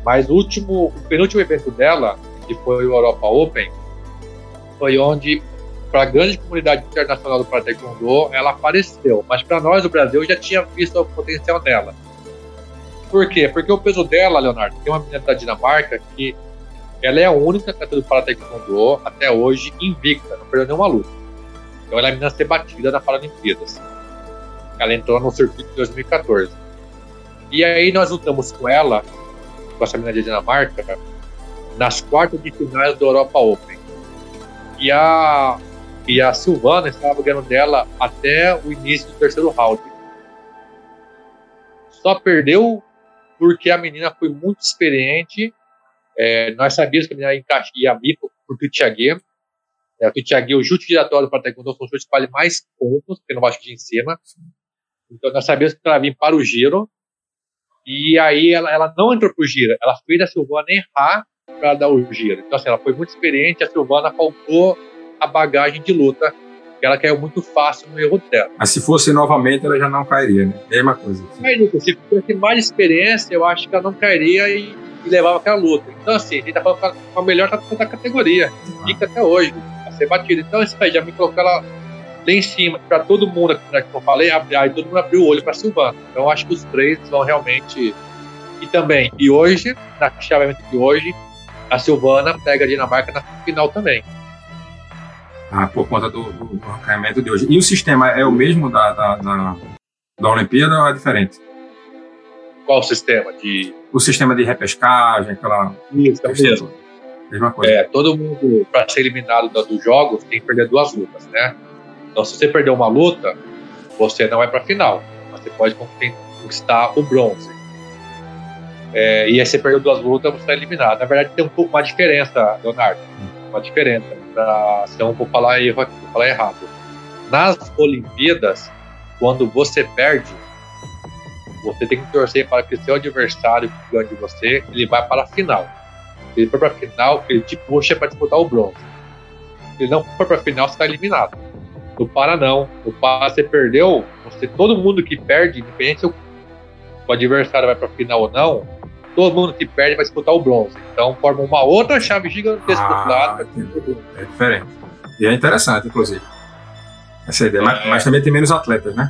S2: mas o último, o penúltimo evento dela, que foi o Europa Open, foi onde para a grande comunidade internacional do para taekwondo ela apareceu, mas para nós o Brasil já tinha visto o potencial dela. Por quê? Porque o peso dela, Leonardo, tem uma menina da Dinamarca que ela é a única atleta do para taekwondo até hoje invicta, não perdeu nenhuma luta. Então ela é a menina a ser batida na Paralimpíadas. Ela entrou no circuito em 2014. E aí nós lutamos com ela, com essa menina de Dinamarca, nas quartas de finais do Europa Open. E a, e a Silvana estava ganhando dela até o início do terceiro round. Só perdeu porque a menina foi muito experiente. É, nós sabíamos que a menina ia vir por Tutiague. É, o Tutiague, o chute giratório para Taekwondo são chutes que valem mais pontos, porque não baixo de em cima. Então nós sabíamos que ela vir para o giro. E aí ela, ela não entrou pro giro, ela fez a Silvana errar para dar o giro. Então, assim, ela foi muito experiente, a Silvana faltou a bagagem de luta, que ela caiu muito fácil no erro dela.
S1: Mas se fosse novamente, ela já não cairia, né? Mesma coisa.
S2: Assim. se fosse mais experiência, eu acho que ela não cairia e, e levava aquela luta. Então, assim, a gente tá falando com a melhor da categoria, fica até hoje, a ser batida. Então, isso aí já me colocou ela lá em cima, para todo mundo, né, que eu falei, aí todo mundo abriu o olho para Silvana. Então, acho que os três vão realmente. E também, e hoje, na chaveamento de hoje, a Silvana pega a Dinamarca na final também.
S1: Ah, por conta do, do, do de hoje. E o sistema é o mesmo da, da, da, da Olimpíada ou é diferente?
S2: Qual o sistema? De...
S1: O sistema de repescagem, aquela.
S2: Isso, é o mesmo.
S1: Mesma coisa.
S2: É, todo mundo, para ser eliminado dos jogos, tem que perder duas lutas, né? Então, se você perder uma luta, você não vai para a final. Você pode conquistar o bronze. É, e aí você perdeu duas lutas, você está eliminado. Na verdade, tem um pouco uma diferença, Leonardo. Uma diferença. Pra, senão vou falar, erro, vou falar errado. Nas Olimpíadas, quando você perde, você tem que torcer para que seu adversário que ganha de você, ele vai para a final. Se ele for para a final, ele te puxa para disputar o bronze. Se ele não for para a final, você está eliminado. No para não. No para você perdeu, você, todo mundo que perde, independente se o adversário vai para a final ou não, todo mundo que perde vai disputar o bronze. Então forma uma outra chave gigantesca ah, do lado.
S1: É diferente. E é interessante, inclusive. Essa ideia. É. Mas, mas, também tem menos atletas, né?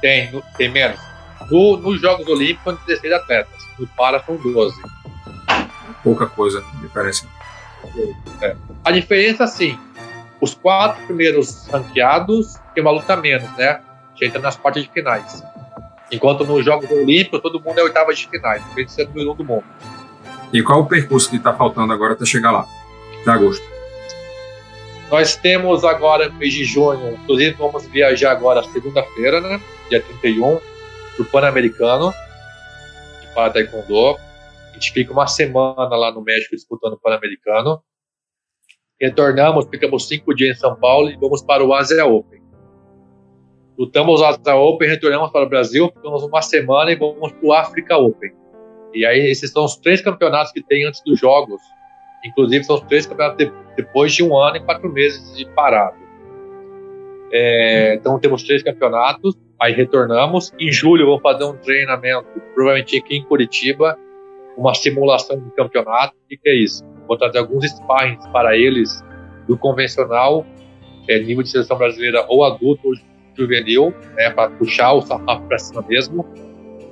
S2: Tem, tem menos. No, nos Jogos Olímpicos são 16 atletas. No Para são 12.
S1: Pouca coisa diferença.
S2: É. A diferença, sim, os quatro primeiros ranqueados tem uma luta menos, né? Já entra nas partes de finais. Enquanto nos Jogos Olímpicos, todo mundo é oitava de finais, em vez de ser número um do mundo.
S1: E qual o percurso que está faltando agora até chegar lá, de agosto?
S2: Nós temos agora, no mês de junho, inclusive vamos viajar agora segunda-feira, né? Dia 31, para o Pan-Americano, de para Taekwondo. A gente fica uma semana lá no México disputando o Pan-Americano. Retornamos, ficamos cinco dias em São Paulo e vamos para o Asia Open. Lutamos Asa Open, retornamos para o Brasil, ficamos uma semana e vamos para o Africa Open. E aí, esses são os três campeonatos que tem antes dos Jogos. Inclusive, são os três campeonatos de, depois de um ano e quatro meses de parado. É, então, temos três campeonatos, aí retornamos. Em julho, vamos fazer um treinamento, provavelmente aqui em Curitiba, uma simulação de campeonato. O que, que é isso? Vou trazer alguns sparrings para eles do convencional, é, nível de seleção brasileira ou adulto ou juvenil, né, para puxar o sarrafo para cima mesmo,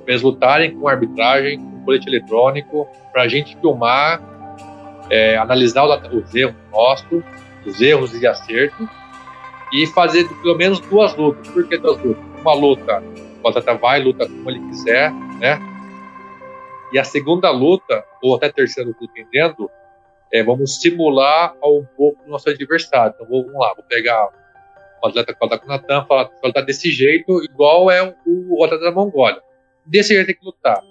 S2: eles lutarem com arbitragem, com colete eletrônico, para a gente filmar, é, analisar os erros nossos, os erros e acertos, e fazer pelo menos duas lutas. Por que duas lutas? Uma luta, o atleta vai, luta como ele quiser, né? E a segunda luta, ou até a terceira luta, dependendo, é, vamos simular um pouco o nosso adversário. Então, vamos lá, vou pegar o atleta que com o Natan, fala, tá desse jeito, igual é o, o atleta da Mongólia. Desse jeito tem que lutar.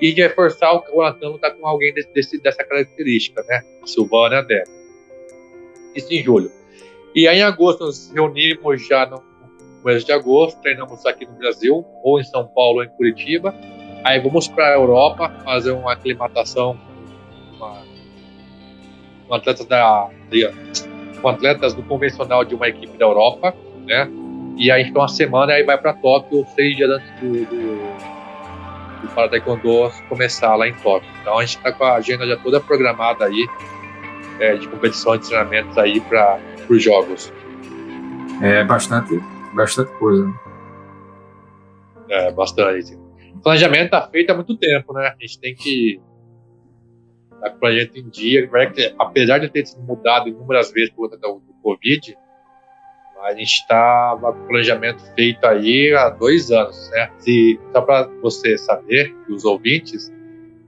S2: E de reforçar o, Natan lutar com alguém desse, desse, dessa característica, né? Silvana a Débora. Isso em julho. E aí em agosto nos reunimos já no mês de agosto, treinamos aqui no Brasil, ou em São Paulo ou em Curitiba. Aí vamos para a Europa fazer uma aclimatação com atletas da, de, com atletas do convencional de uma equipe da Europa, né? E aí fica uma semana aí vai para Tóquio seis dias antes do, do, do Para Taekwondo começar lá em Tóquio. Então a gente está com a agenda já toda programada aí é, de competições, de treinamentos aí para os jogos.
S1: É bastante, bastante coisa.
S2: É, bastante. O planejamento está feito há muito tempo, né? A gente tem que o projeto em dia. Apesar de ter sido mudado inúmeras vezes por conta do, do Covid, a gente estava com o planejamento feito aí há dois anos, né? Se, só para você saber, e os ouvintes,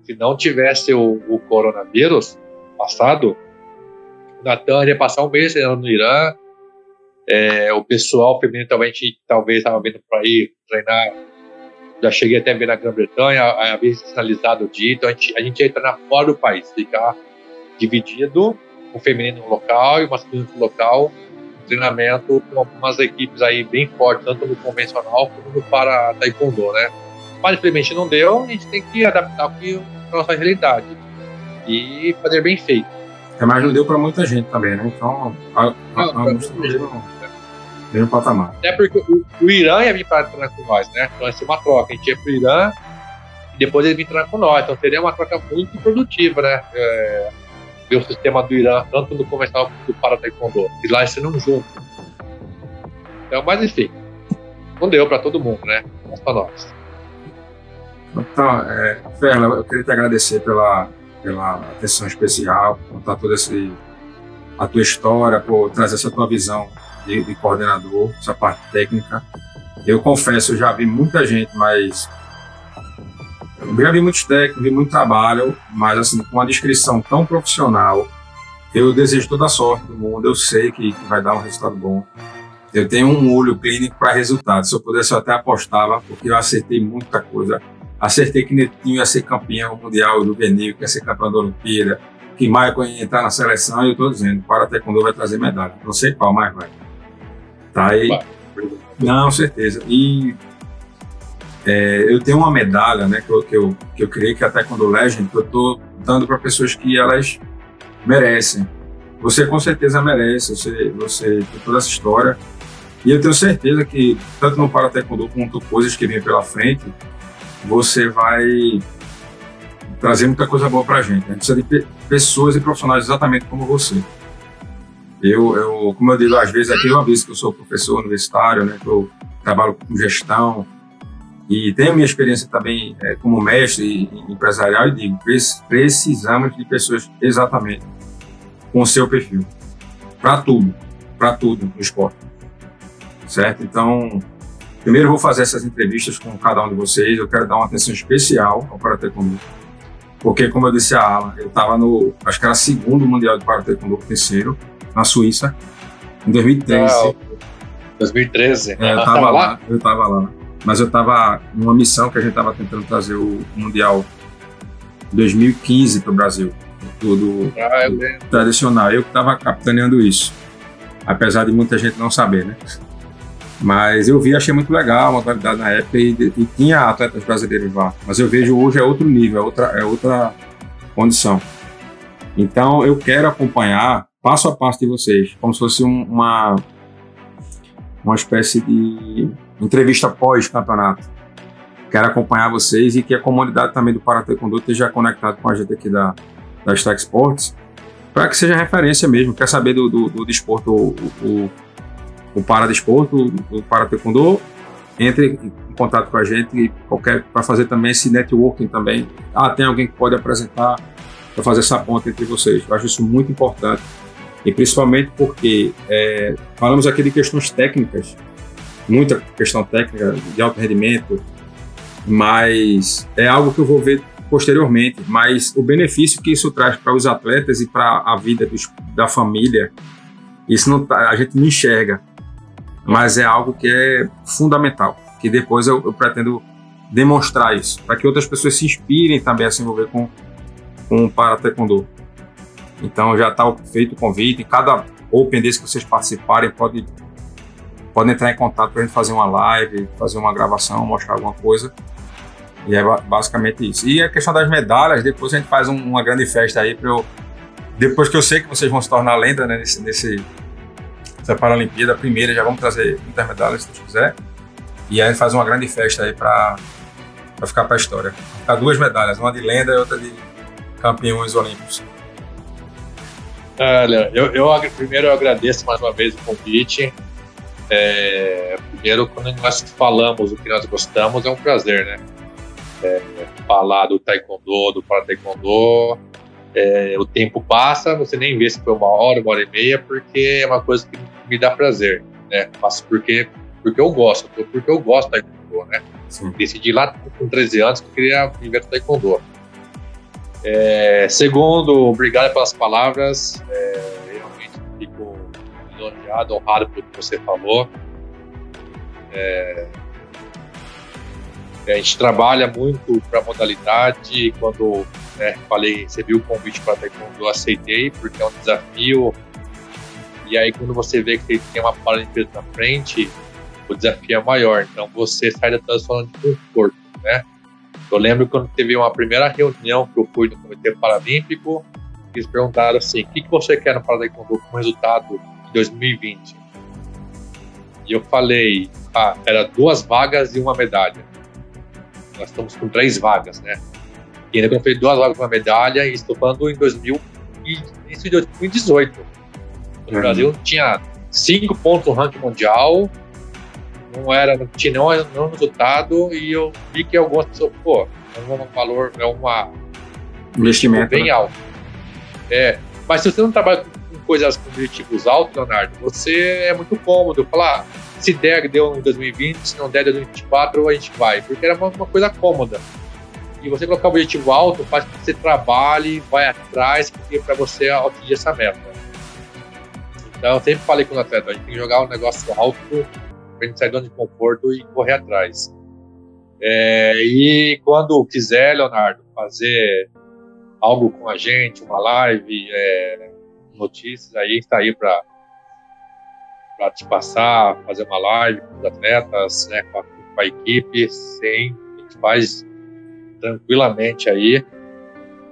S2: se não tivesse o, o coronavírus passado, o Natan ia passar um mês treinando no Irã, é, o pessoal feminino também talvez estava vindo para ir treinar. Já cheguei até a ver na Grã-Bretanha, havia sinalizado o dia, então a gente, a gente ia treinar fora do país, ficar dividido, o feminino no local e o masculino no local, treinamento com algumas equipes aí bem fortes, tanto no convencional como no para taekwondo, né? Mas infelizmente não deu, a gente tem que adaptar o que a nossa realidade e fazer bem feito.
S1: É, mas não deu para muita gente também, né? Então, alguns estão mesmo patamar.
S2: Até porque o, o Irã ia vir para treinar com nós, né? Então ia ser uma troca. A gente ia pro Irã e depois ele vir treinar com nós. Então seria uma troca muito produtiva, né? É, ver o sistema do Irã, tanto no convencional quanto no para taekwondo. E lá eles não junto. Então, mas enfim, não deu para todo mundo, né? Mas para nós.
S1: Então, é, Ferla, eu queria te agradecer pela, pela atenção especial, contar toda esse, a tua história, por trazer essa tua visão de, de coordenador, essa parte técnica. Eu confesso, eu já vi muita gente, mas eu já vi muitos técnicos, vi muito trabalho, mas assim, com uma descrição tão profissional, eu desejo toda a sorte do mundo, eu sei que, que vai dar um resultado bom. Eu tenho um olho clínico para resultado. Se eu pudesse, eu até apostava, porque eu acertei muita coisa. Acertei que Netinho ia ser campeão mundial do Venil, que ia ser campeão da Olimpíada, que Michael ia entrar na seleção, e eu estou dizendo, para Taekwondo vai trazer medalha. Não sei qual, mas vai. Tá aí. Não, certeza. E é, eu tenho uma medalha, né, que eu, que eu, que eu criei, que é até quando Legend, que eu estou dando para pessoas que elas merecem. Você com certeza merece, você, você tem toda essa história. E eu tenho certeza que, tanto no Para Taekwondo quanto coisas que vêm pela frente, você vai trazer muita coisa boa para a gente. A gente precisa de pessoas e profissionais exatamente como você. Eu, eu, como eu digo às vezes aqui, eu aviso que eu sou professor universitário, né, que eu trabalho com gestão, e tenho minha experiência também é, como mestre empresarial e digo, precisamos de pessoas exatamente com o seu perfil. Para tudo, para tudo no esporte. Certo? Então, primeiro vou fazer essas entrevistas com cada um de vocês. Eu quero dar uma atenção especial ao Karatê Kondo. Porque, como eu disse a Alan, eu estava no, acho que era segundo Mundial de Karatê Kondo, terceiro, na Suíça, em 2013. Ah,
S2: 2013?
S1: É, eu estava lá, eu estava lá mas eu estava numa missão que a gente estava tentando trazer o Mundial 2015 para o Brasil, tudo ah, tradicional. Eu estava capitaneando isso, apesar de muita gente não saber, né? Mas eu vi, achei muito legal a modalidade na época e, e, tinha atletas brasileiros lá. Mas eu vejo hoje é outro nível, é outra, é outra condição. Então eu quero acompanhar passo a passo de vocês, como se fosse um, uma uma espécie de entrevista pós-campeonato. Quero acompanhar vocês e que a comunidade também do Para Taekwondo esteja conectado com a gente aqui da, da Stack Sports, para que seja referência mesmo. Quer saber do, do, do desporto, o, o, o paradesporto, o Para Taekwondo, entre em contato com a gente para fazer também esse networking também. Ah, tem alguém que pode apresentar para fazer essa ponta entre vocês. Eu acho isso muito importante. E principalmente porque é, falamos aqui de questões técnicas, muita questão técnica de alto rendimento, mas é algo que eu vou ver posteriormente. Mas o benefício que isso traz para os atletas e para a vida dos, da família, isso não, tá, a gente não enxerga, mas é algo que é fundamental. Que depois eu, eu pretendo demonstrar isso, para que outras pessoas se inspirem também a se envolver com, com o para taekwondo. Então já está feito o convite. Cada Open desse que vocês participarem, pode, pode entrar em contato para a gente fazer uma live, fazer uma gravação, mostrar alguma coisa. E é basicamente isso. E a questão das medalhas, depois a gente faz um, uma grande festa aí para eu. Depois que eu sei que vocês vão se tornar lenda né, nesse, nesse, nessa Paralimpíada, a primeira, já vamos trazer muitas medalhas, se Deus quiser. E aí a gente faz uma grande festa aí para ficar para a história. Ficar duas medalhas, uma de lenda e outra de campeões olímpicos.
S2: Olha, eu, eu primeiro eu agradeço mais uma vez o convite. É, primeiro, quando nós falamos o que nós gostamos, é um prazer, né? É, falar do taekwondo, do para taekwondo, é, o tempo passa, você nem vê se foi uma hora, uma hora e meia, porque é uma coisa que me dá prazer, né? Faço porque, porque eu gosto, porque eu gosto do taekwondo, né? Sim. Decidi lá com 13 anos que eu queria viver do taekwondo. É, segundo, obrigado pelas palavras, é, realmente fico elogiado, honrado pelo que você falou. É, a gente trabalha muito para a modalidade. Quando né, falei, recebi o convite para Taekwondo, eu aceitei, porque é um desafio. E aí, quando você vê que tem uma Paralimpíada na frente, o desafio é maior. Então, você sai da zona de conforto, né? Eu lembro quando teve uma primeira reunião que eu fui no Comitê Paralímpico, eles perguntaram assim: o que, que você quer no Parataekwondo como resultado em 2020? E eu falei: ah, era duas vagas e uma medalha. Nós estamos com três vagas, né? E ainda falei duas vagas e uma medalha, e estou falando em 2000 e isso em 2018. O uhum. Brasil tinha cinco pontos no ranking mundial, não era, não tinha nenhum, nenhum resultado, e eu vi que algumas pessoas, pô, é um valor, é uma
S1: investimento
S2: bem né? alto. É, mas se você não trabalha com coisas com objetivos altos, Leonardo, você é muito cômodo falar, ah, se der, deu em 2020, se não der, deu em 2024, a gente vai, porque era uma, uma coisa cômoda. E você colocar o objetivo alto faz com que você trabalhe, vai atrás, para você atingir essa meta. Então, eu sempre falei com o atleta, a gente tem que jogar um negócio alto a gente sair do de conforto e correr atrás. É, e quando quiser, Leonardo, fazer algo com a gente, uma live, é, notícias, aí está aí para para te passar, fazer uma live com os atletas, né, com a, com a equipe, sim, a gente faz tranquilamente aí.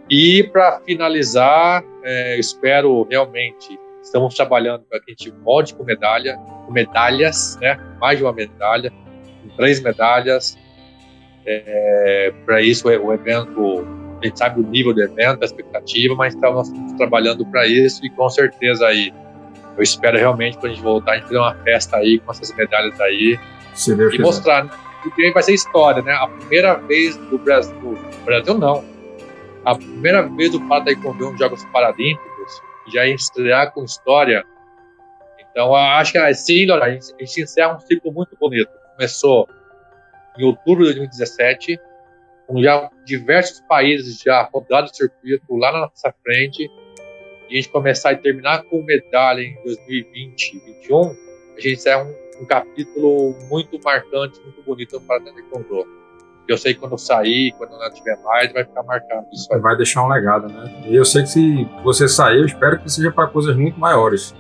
S2: E para finalizar, é, espero realmente, estamos trabalhando para que a gente volte com medalha, com medalhas, né, mais de uma medalha, com três medalhas. É, para isso, o evento a gente sabe o nível do evento, a expectativa, mas estamos trabalhando para isso e com certeza aí eu espero realmente quando a gente voltar, a gente fazer uma festa aí com essas medalhas aí
S1: Se e quiser.
S2: mostrar, né? Porque vai ser história, né? A primeira vez do Brasil, do Brasil não, a primeira vez do Para Taekwondo nos Jogos Paralímpicos, já estrear com história. Então, acho que assim, a gente, a gente encerra um ciclo muito bonito. Começou em outubro de 2017, com já diversos países já rodando o circuito lá na nossa frente, e a gente começar e terminar com medalha em 2020, 2021, a gente é um, um capítulo muito marcante, muito bonito para o Taekwondo. Eu sei que quando eu sair, quando não tiver mais, vai ficar marcado isso aí.
S1: Vai deixar um legado, né? E eu sei que se você sair, eu espero que seja para coisas muito maiores.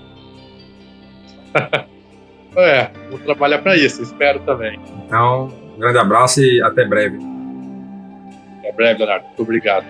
S2: é, vou trabalhar para isso, espero também.
S1: Então, um grande abraço e até breve.
S2: Até breve, Leonardo. Muito obrigado.